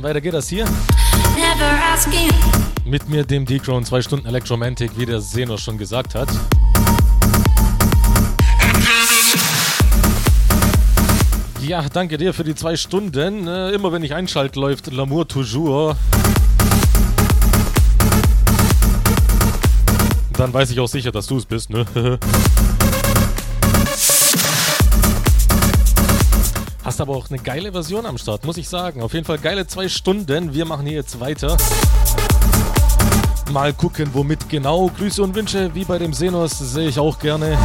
Haustime, weiter geht das hier. Mit mir, dem D-Crown, zwei Stunden Electromantic, wie der Seno schon gesagt hat. Ja, danke dir für die zwei Stunden. Äh, immer wenn ich einschalte, läuft L'amour toujours. Dann weiß ich auch sicher, dass du es bist, ne? Hast aber auch eine geile Version am Start, muss ich sagen. Auf jeden Fall geile zwei Stunden. Wir machen hier jetzt weiter. Mal gucken, womit genau. Grüße und Wünsche, wie bei dem Senos, sehe ich auch gerne.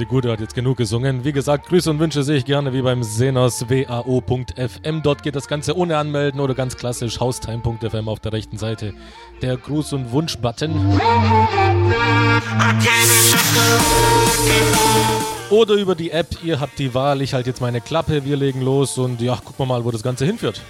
Die Gute hat jetzt genug gesungen. Wie gesagt, Grüße und Wünsche sehe ich gerne wie beim Senos wao.fm. Dort geht das Ganze ohne Anmelden oder ganz klassisch haustime.fm auf der rechten Seite. Der Gruß- und Wunsch-Button. Oder über die App, ihr habt die Wahl, ich halte jetzt meine Klappe, wir legen los und ja, gucken wir mal, wo das Ganze hinführt.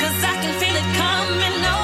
Cause I can feel it coming on.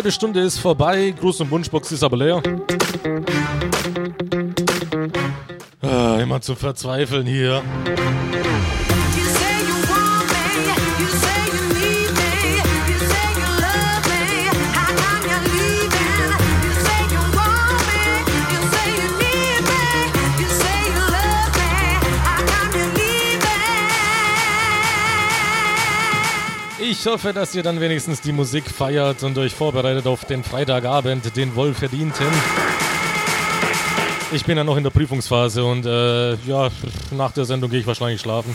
Halbe Stunde ist vorbei. Gruß und Wunschbox ist aber leer. Ah, immer zu verzweifeln hier. Ich hoffe, dass ihr dann wenigstens die Musik feiert und euch vorbereitet auf den Freitagabend, den wohl verdienten. Ich bin ja noch in der Prüfungsphase und äh, ja, nach der Sendung gehe ich wahrscheinlich schlafen.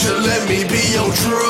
Should let me be your drug.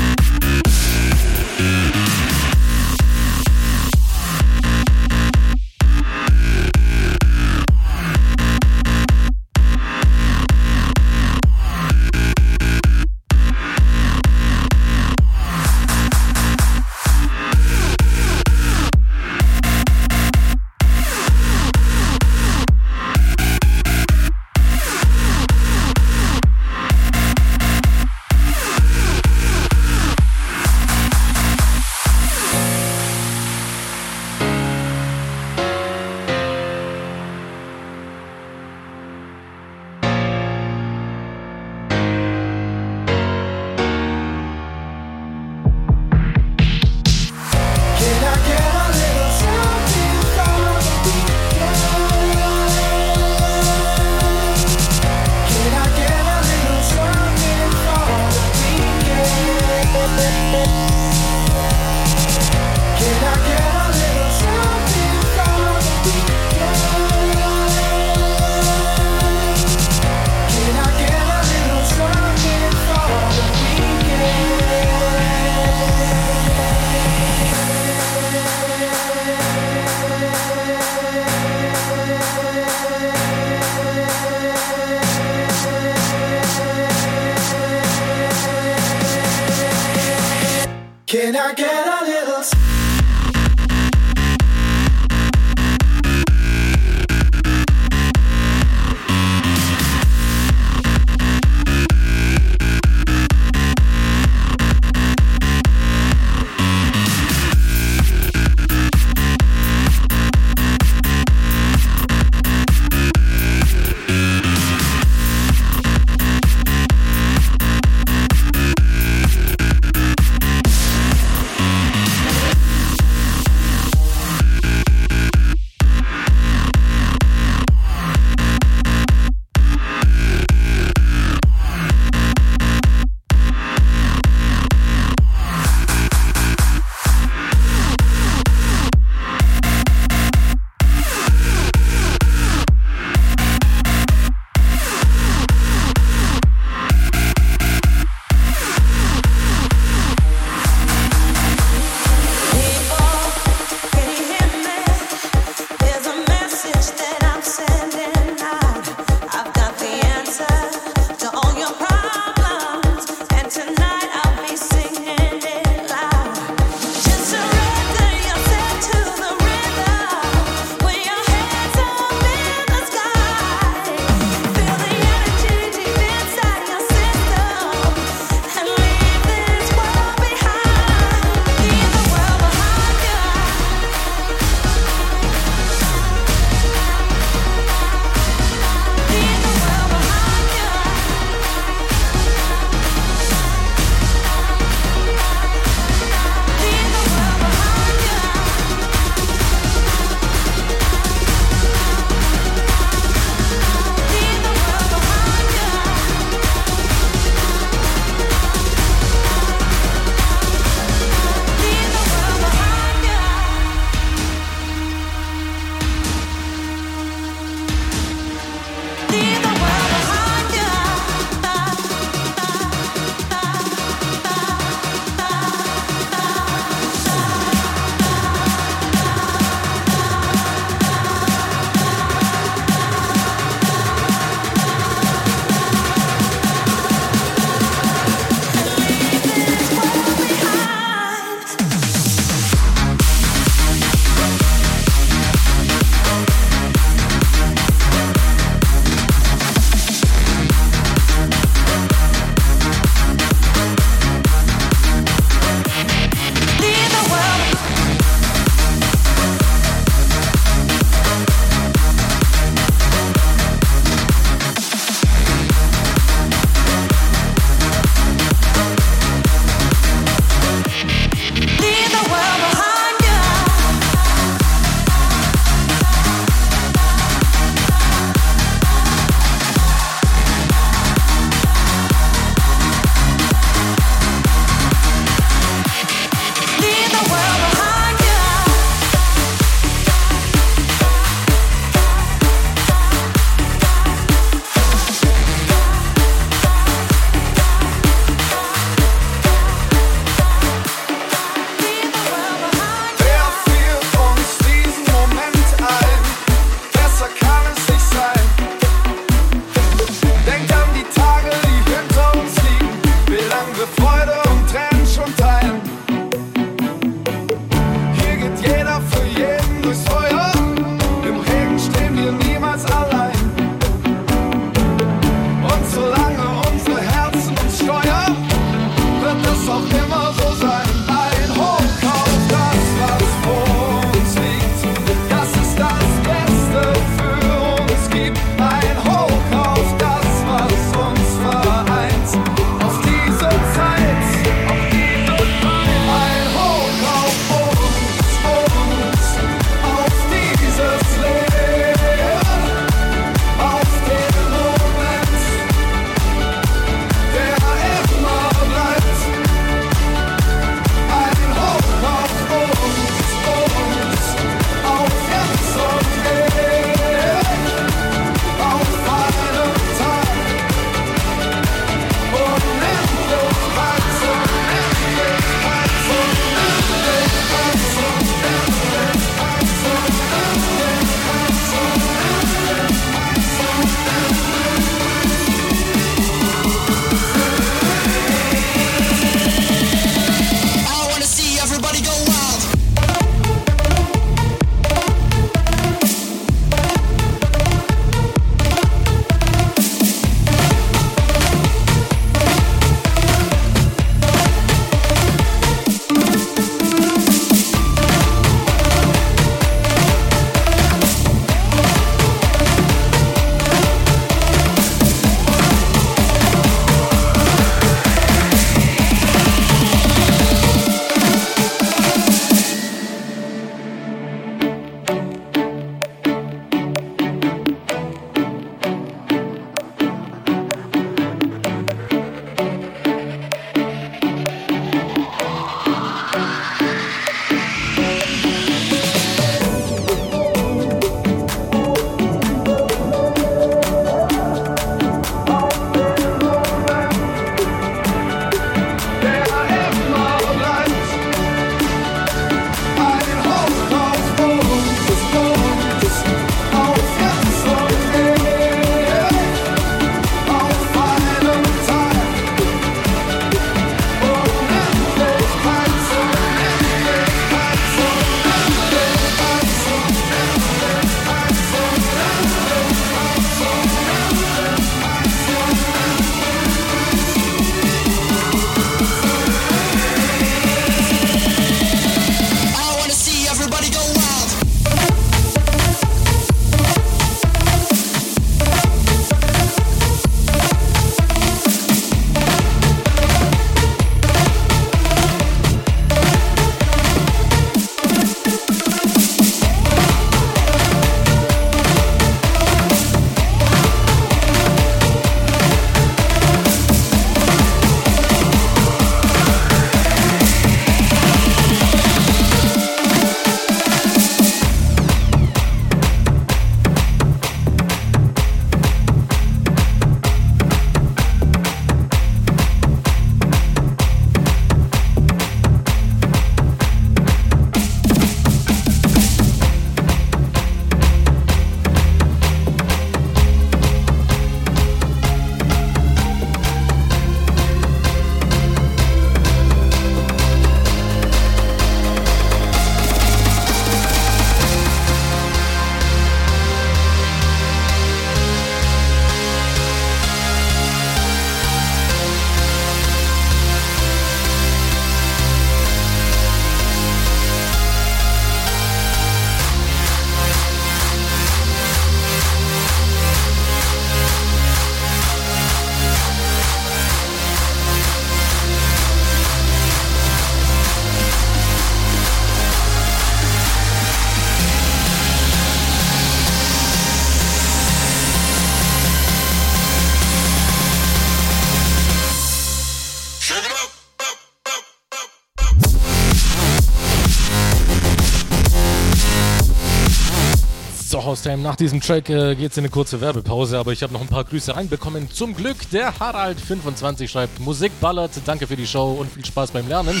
Haustime, nach diesem Track äh, geht's in eine kurze Werbepause, aber ich habe noch ein paar Grüße reinbekommen. Zum Glück, der Harald25 schreibt, Musik ballert, danke für die Show und viel Spaß beim Lernen.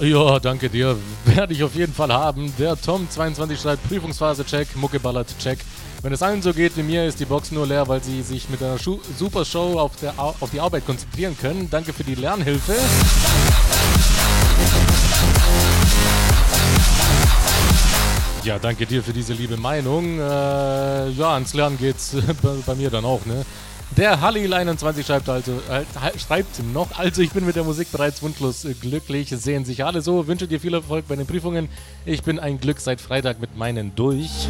Ja, danke dir. Werde ich auf jeden Fall haben. Der Tom22 schreibt Prüfungsphase check, Mucke ballert check. Wenn es allen so geht wie mir, ist die Box nur leer, weil sie sich mit einer Schu super Show auf, der, Au- auf die Arbeit konzentrieren können. Danke für die Lernhilfe. Ja, danke dir für diese liebe Meinung. Äh, ja, ans Lernen geht's bei, mir dann auch, ne? Der Halil21 schreibt also, äh, schreibt noch, also ich bin mit der Musik bereits wunschlos äh, glücklich, sehen sich alle so, wünsche dir viel Erfolg bei den Prüfungen. Ich bin ein Glück seit Freitag mit meinen durch.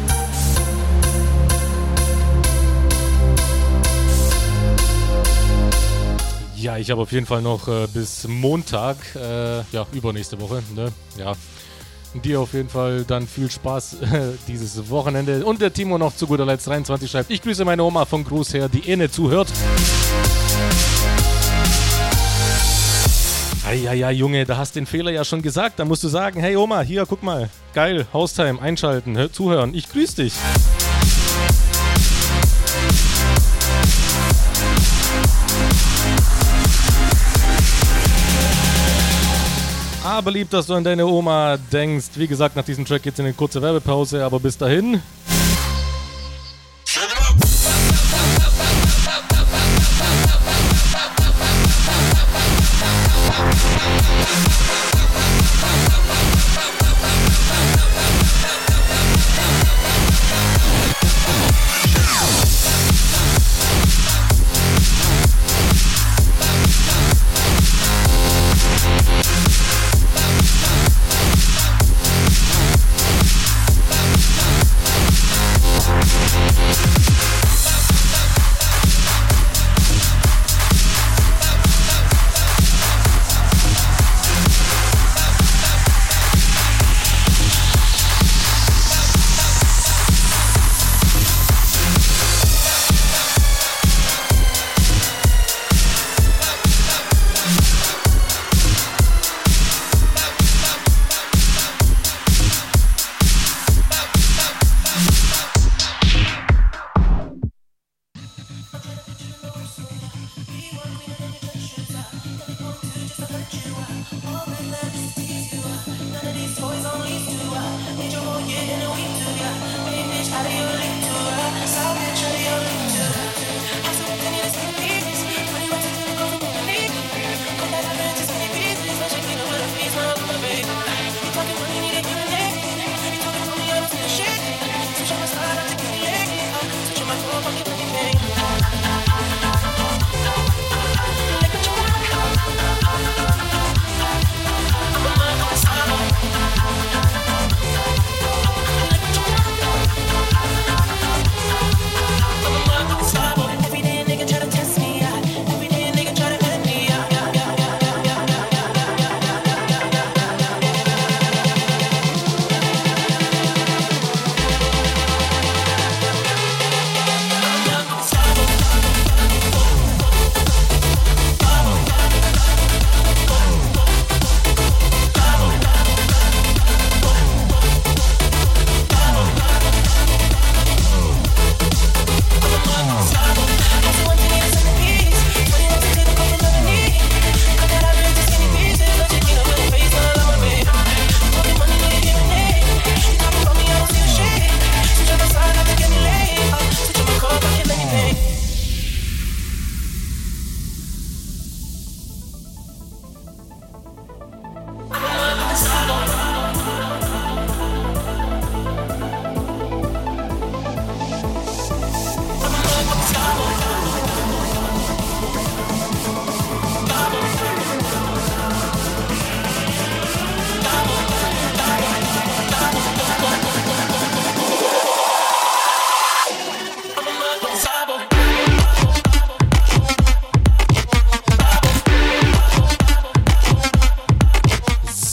Ja, ich habe auf jeden Fall noch äh, bis Montag, äh, ja, übernächste Woche, ne? Ja. Dir auf jeden Fall dann viel Spaß äh, dieses Wochenende. Und der Timo noch zu guter Letzt 23 schreibt, ich grüße meine Oma von Gruß her, die eh nicht zuhört. Ja, Junge, da hast den Fehler ja schon gesagt. Da musst du sagen, hey Oma, hier, guck mal. Geil, Haustime, einschalten, hör, zuhören. Ich grüß dich. Aber lieb, dass du an deine Oma denkst. Wie gesagt, nach diesem Track geht's in eine kurze Werbepause, aber bis dahin.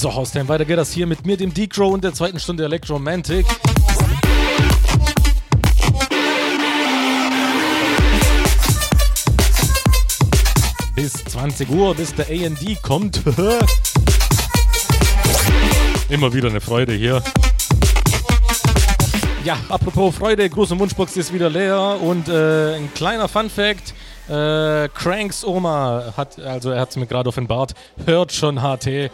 So, Haustime, weiter geht das hier mit mir, dem Decro und der zweiten Stunde Electromantic. Bis 20 Uhr, bis der AD kommt. Immer wieder eine Freude hier. Ja, apropos Freude, große Wunschbox ist wieder leer und äh, ein kleiner Fun Fact. Äh, Cranks Oma hat, also er hat es mir gerade offenbart, hört schon HT.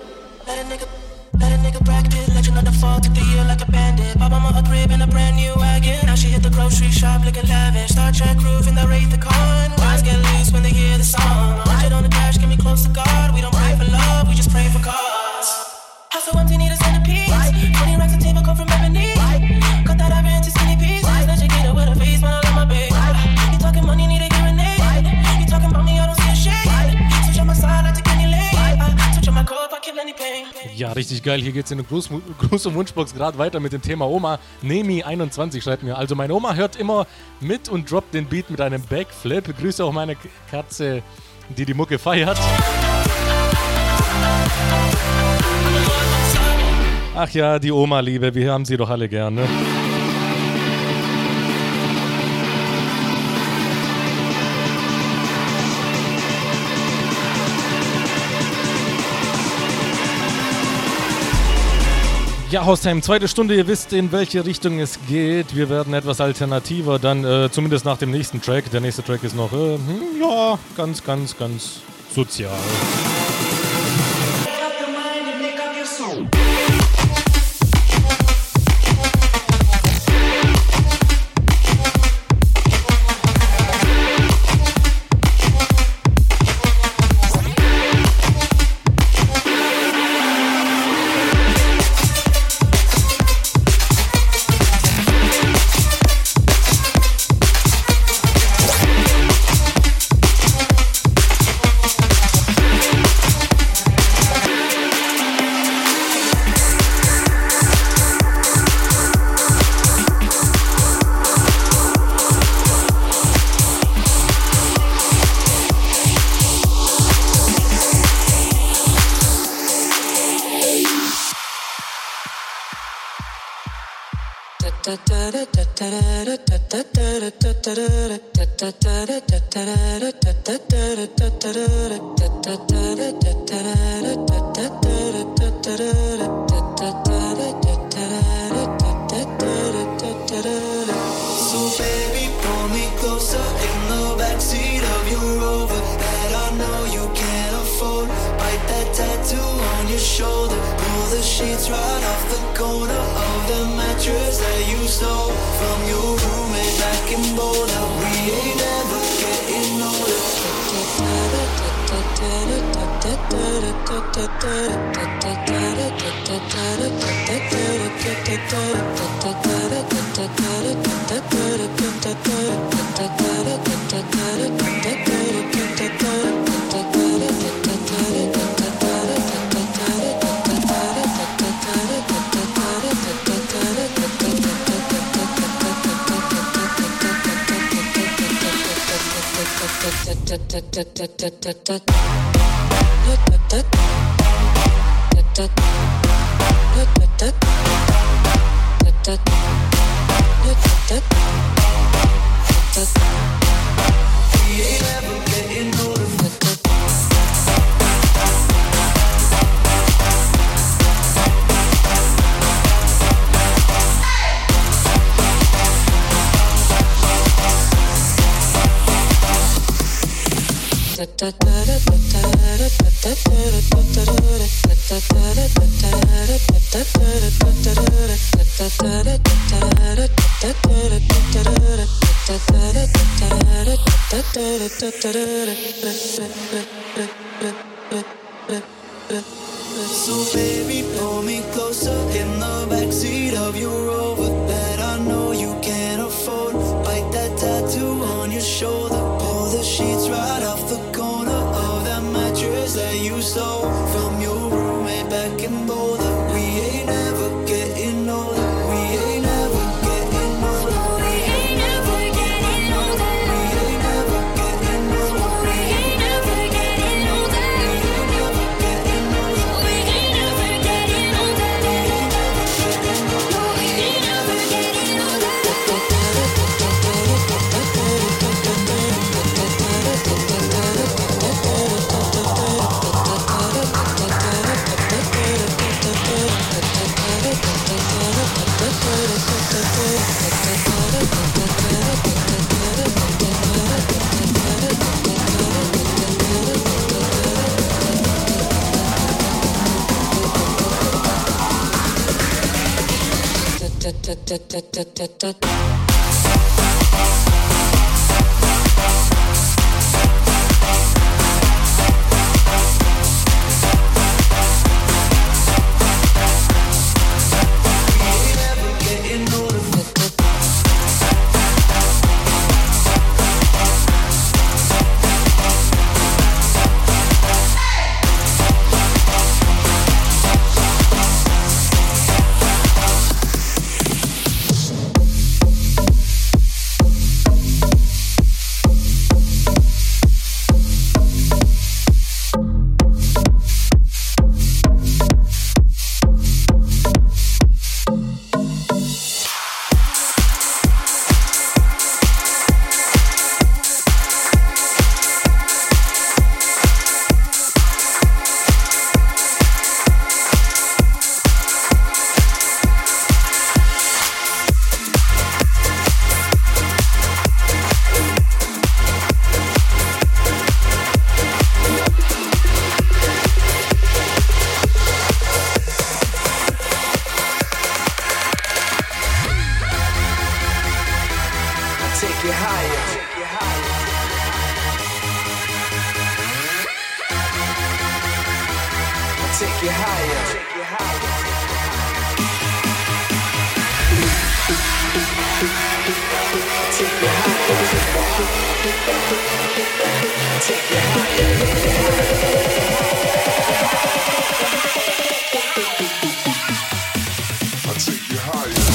Let a nigga, let a nigga practice. Legend of the fall, took the year like a bandit. Bought mama a crib in a brand new wagon. Now she hit the grocery shop looking lavish. Star Trek roof in the Wraith the Con. Minds get loose when they hear the song. Hundred on the dash, get me close to God. We don't pray for love, we just pray for cause. House so empty, need a centerpiece. 20 racks of table come from ebony. Cut that ivory into Ja, richtig geil. Hier geht es in der Gruß, Gruß- und Wunschbox gerade weiter mit dem Thema Oma. Nemi21 schreibt mir. Also, meine Oma hört immer mit und droppt den Beat mit einem Backflip. Grüße auch meine Katze, die die Mucke feiert. Ach ja, die Oma-Liebe, wir haben sie doch alle gern, ne? Ja, Haustime, zweite Stunde, ihr wisst, in welche Richtung es geht. Wir werden etwas alternativer, dann äh, zumindest nach dem nächsten Track. Der nächste Track ist noch, äh, hm, ja, ganz, ganz, ganz sozial. Feeling So baby, pull me closer in the backseat of your Rover that so da da da da da da higher.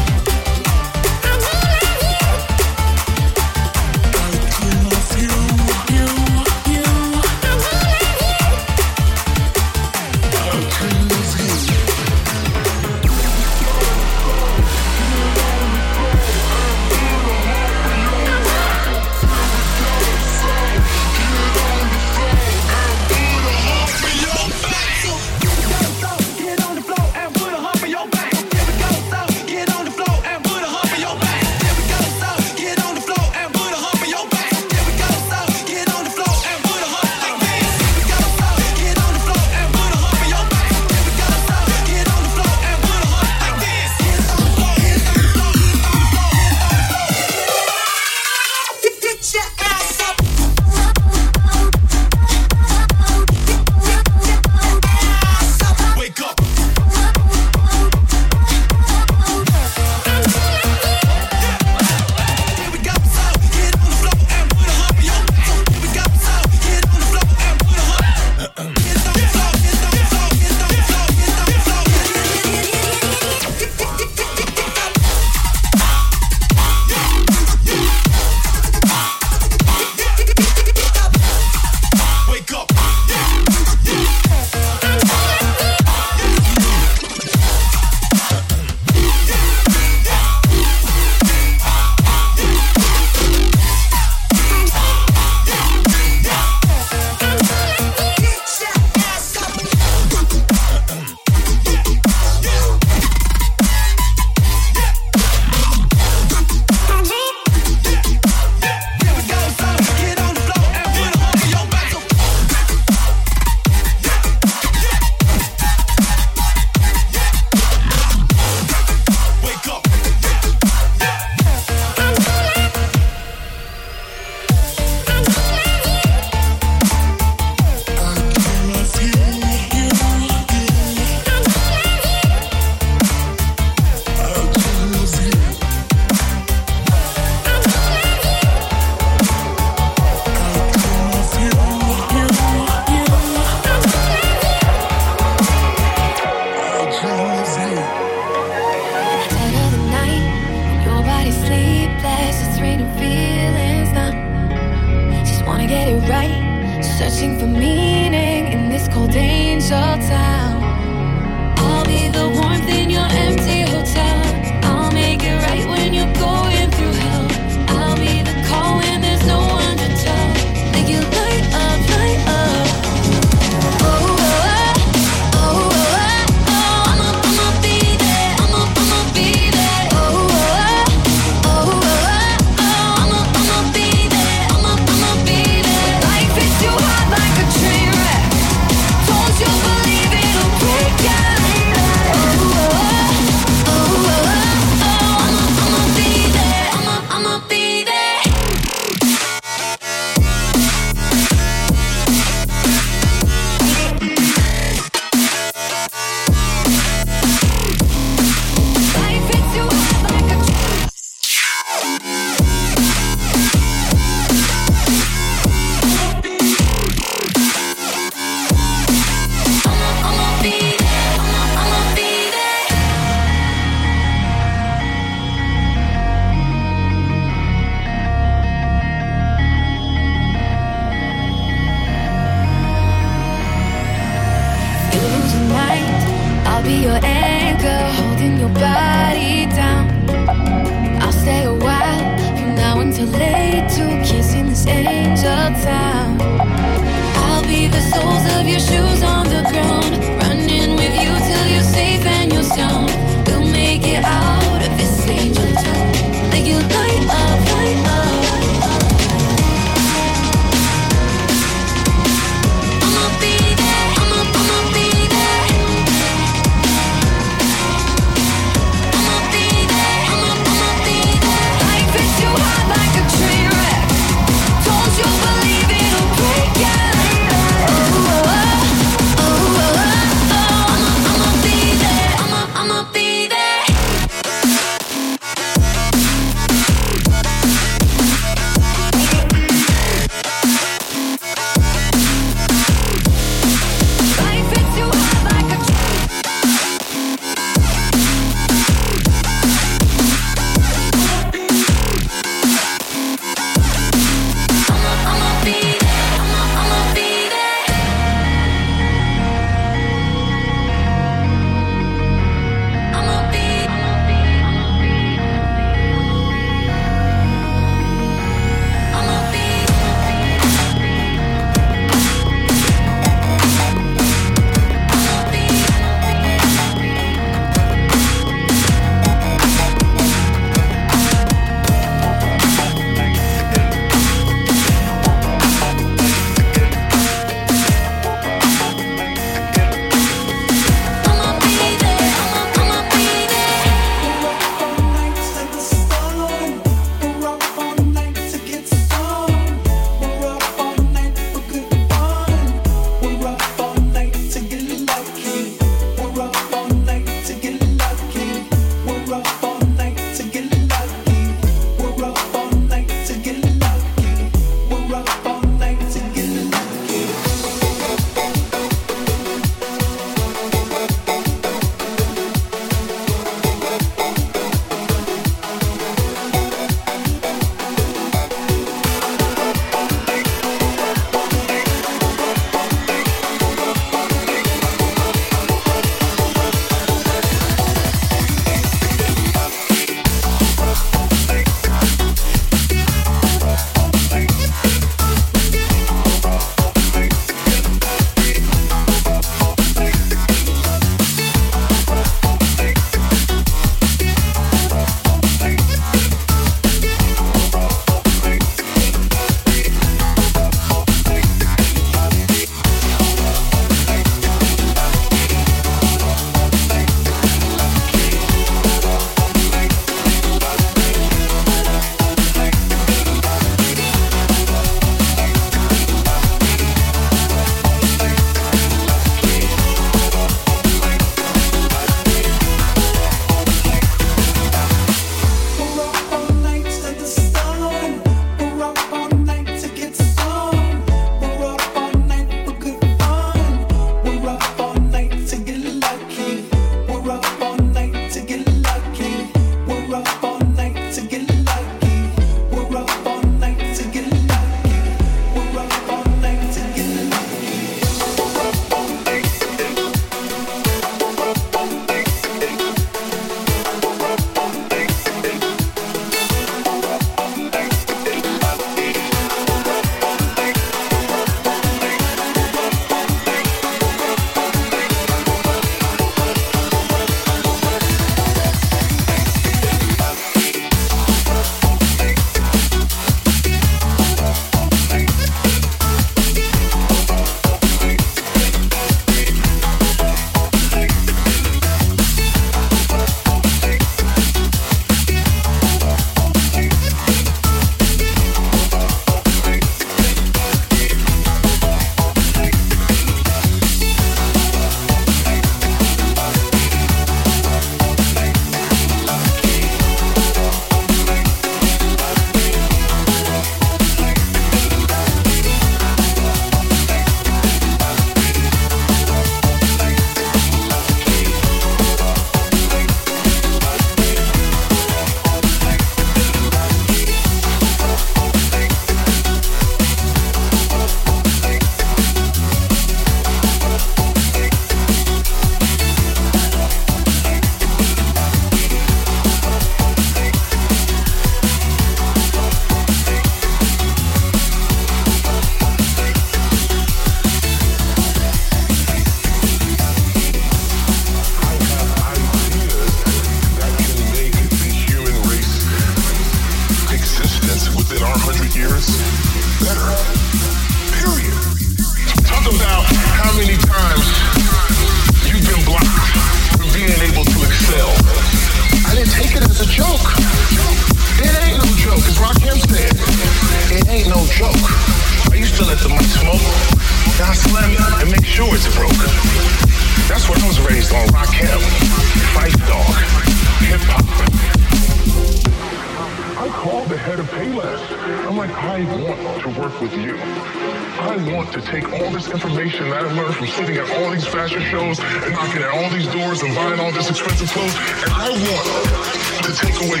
expensive clothes, and I want to take away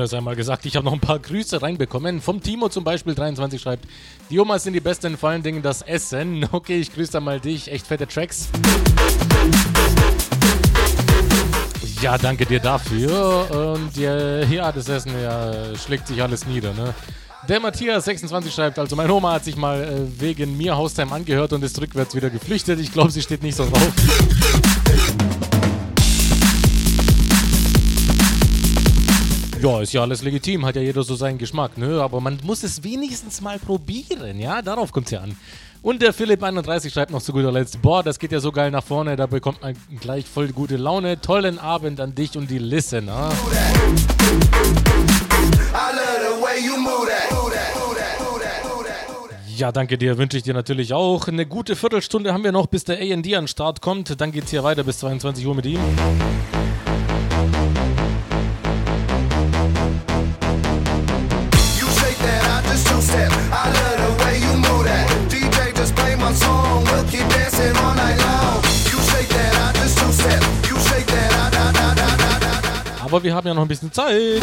hat einmal gesagt. Ich habe noch ein paar Grüße reinbekommen. Vom Timo zum Beispiel 23 schreibt, die Omas sind die besten, vor allen Dingen das Essen. Okay, ich grüße einmal dich. Echt fette Tracks. Ja, danke dir dafür. Und äh, ja, das Essen ja, schlägt sich alles nieder, ne? Der Matthias26 schreibt, also meine Oma hat sich mal äh, wegen mir Haustime angehört und ist rückwärts wieder geflüchtet. Ich glaube, sie steht nicht so drauf. Ja, ist ja alles legitim, hat ja jeder so seinen Geschmack, ne? Aber man muss es wenigstens mal probieren, ja? Darauf kommt es ja an. Und der Philipp31 schreibt noch zu guter Letzt: Boah, das geht ja so geil nach vorne, da bekommt man gleich voll gute Laune. Tollen Abend an dich und die Listener. Ja, danke dir, wünsche ich dir natürlich auch. Eine gute Viertelstunde haben wir noch, bis der AD an den Start kommt. Dann geht's hier weiter bis 22 Uhr mit ihm. Aber wir haben ja noch ein bisschen Zeit.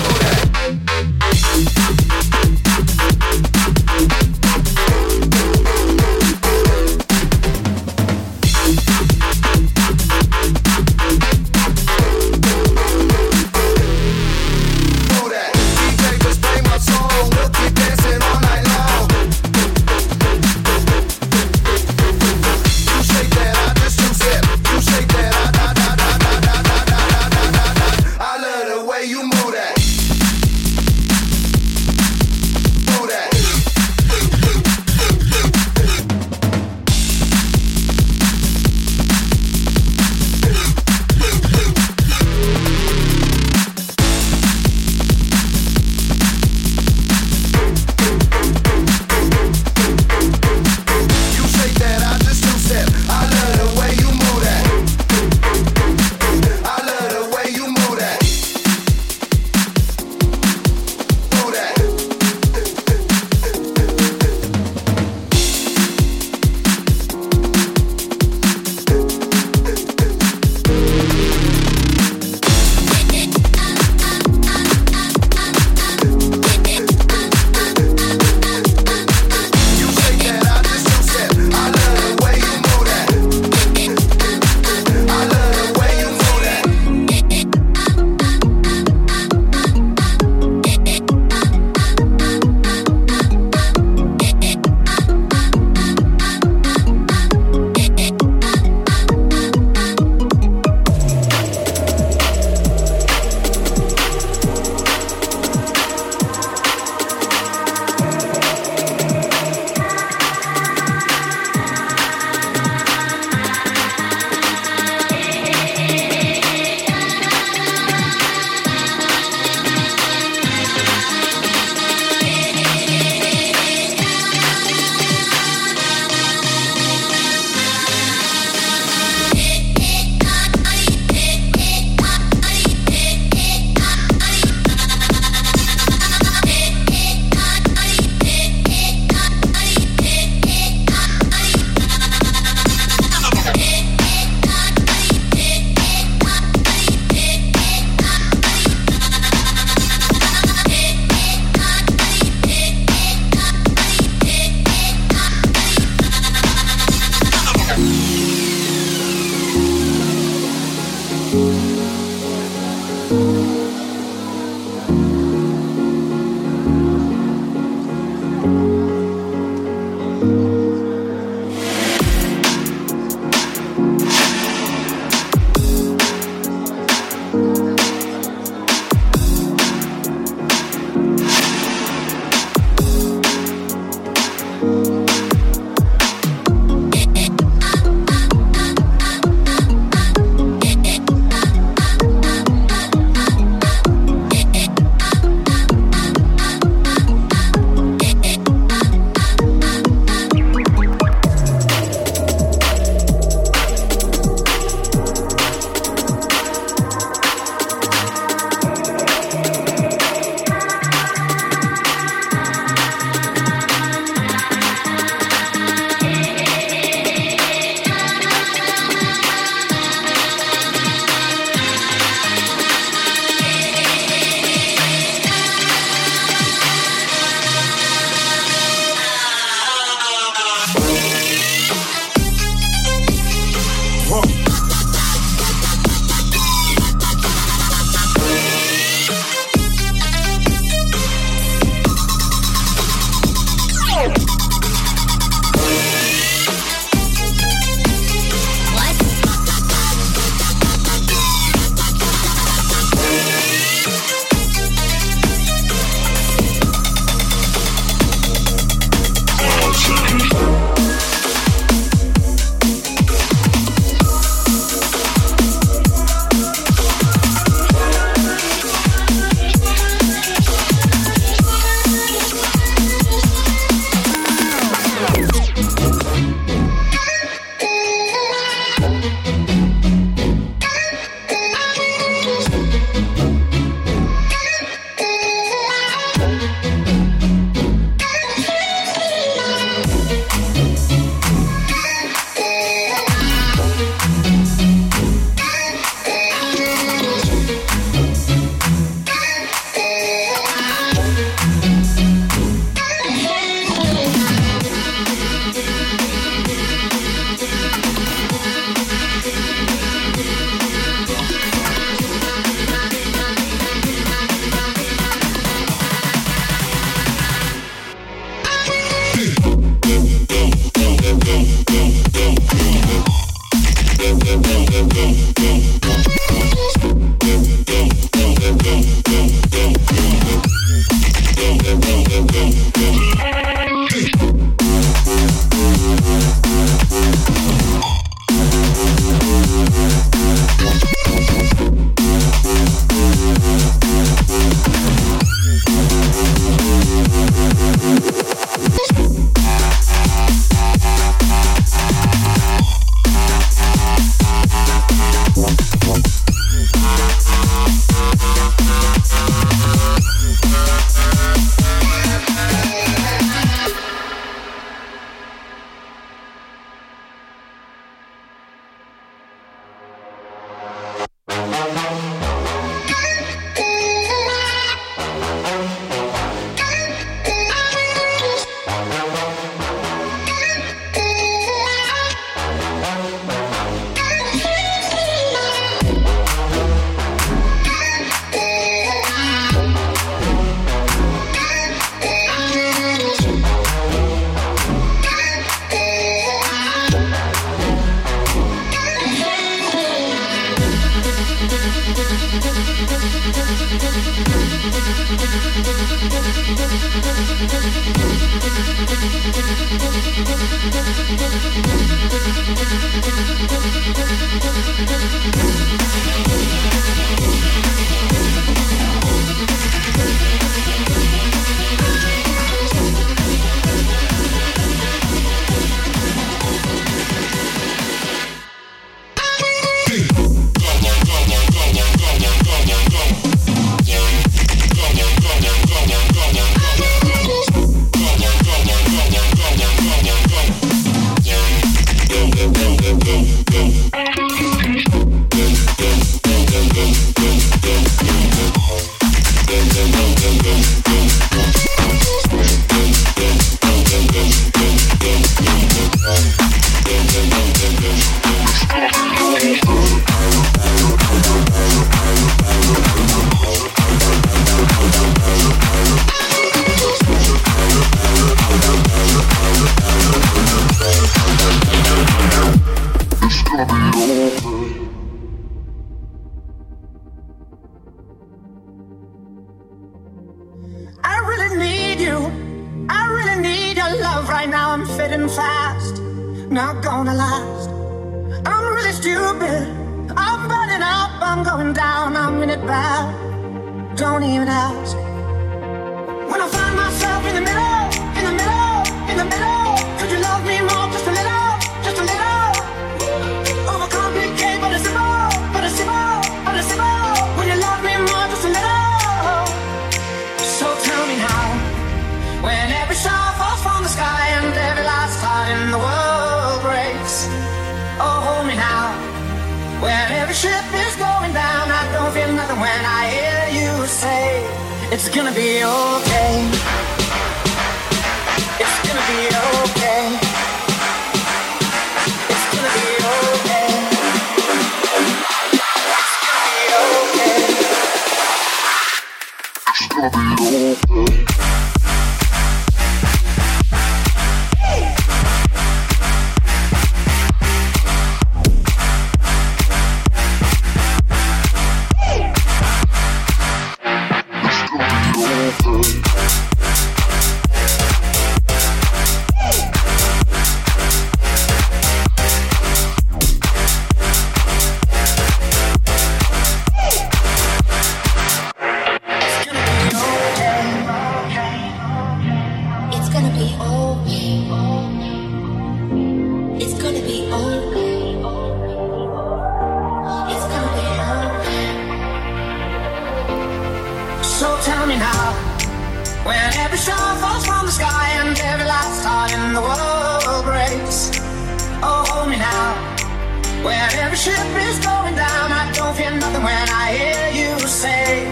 ship is going down. I don't hear nothing when I hear you say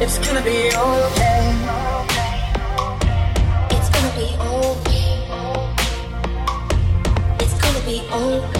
it's gonna be okay. It's gonna be okay. It's gonna be okay.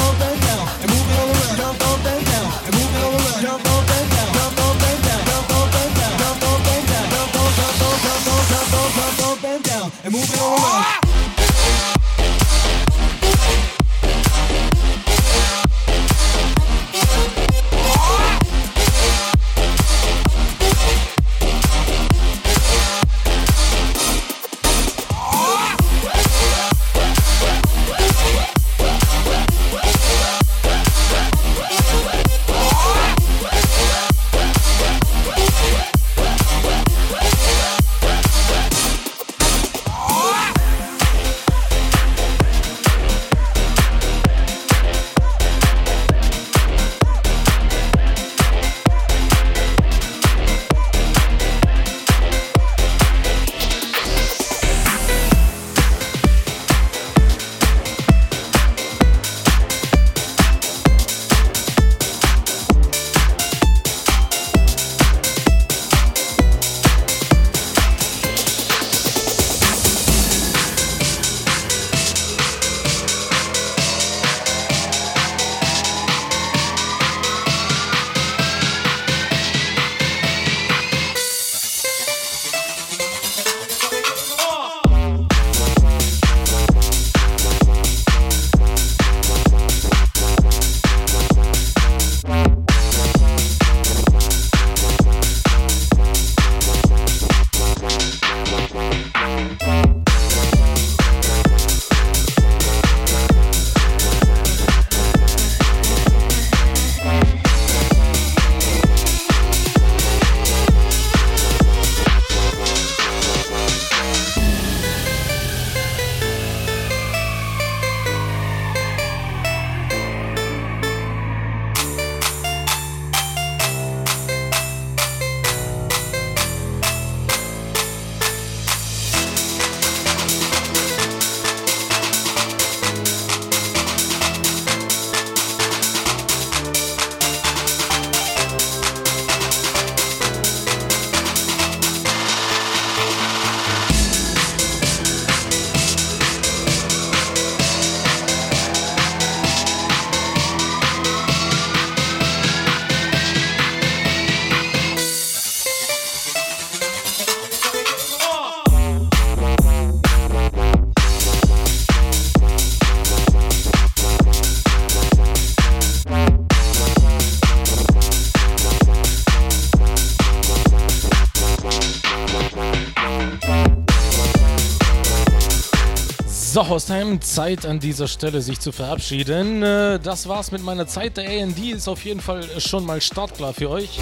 So, Hostheim, Zeit an dieser Stelle sich zu verabschieden. Äh, Das war's mit meiner Zeit. Der AND ist auf jeden Fall schon mal startklar für euch.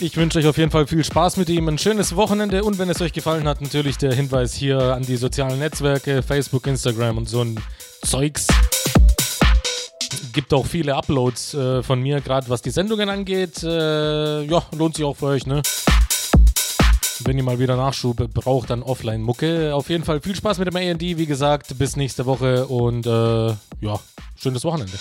Ich wünsche euch auf jeden Fall viel Spaß mit ihm, ein schönes Wochenende und wenn es euch gefallen hat, natürlich der Hinweis hier an die sozialen Netzwerke, Facebook, Instagram und so ein Zeugs. Gibt auch viele Uploads äh, von mir, gerade was die Sendungen angeht. Äh, ja, lohnt sich auch für euch, ne? Wenn ihr mal wieder Nachschub braucht, dann Offline-Mucke. Auf jeden Fall viel Spaß mit dem AD, wie gesagt. Bis nächste Woche und äh, ja, schönes Wochenende.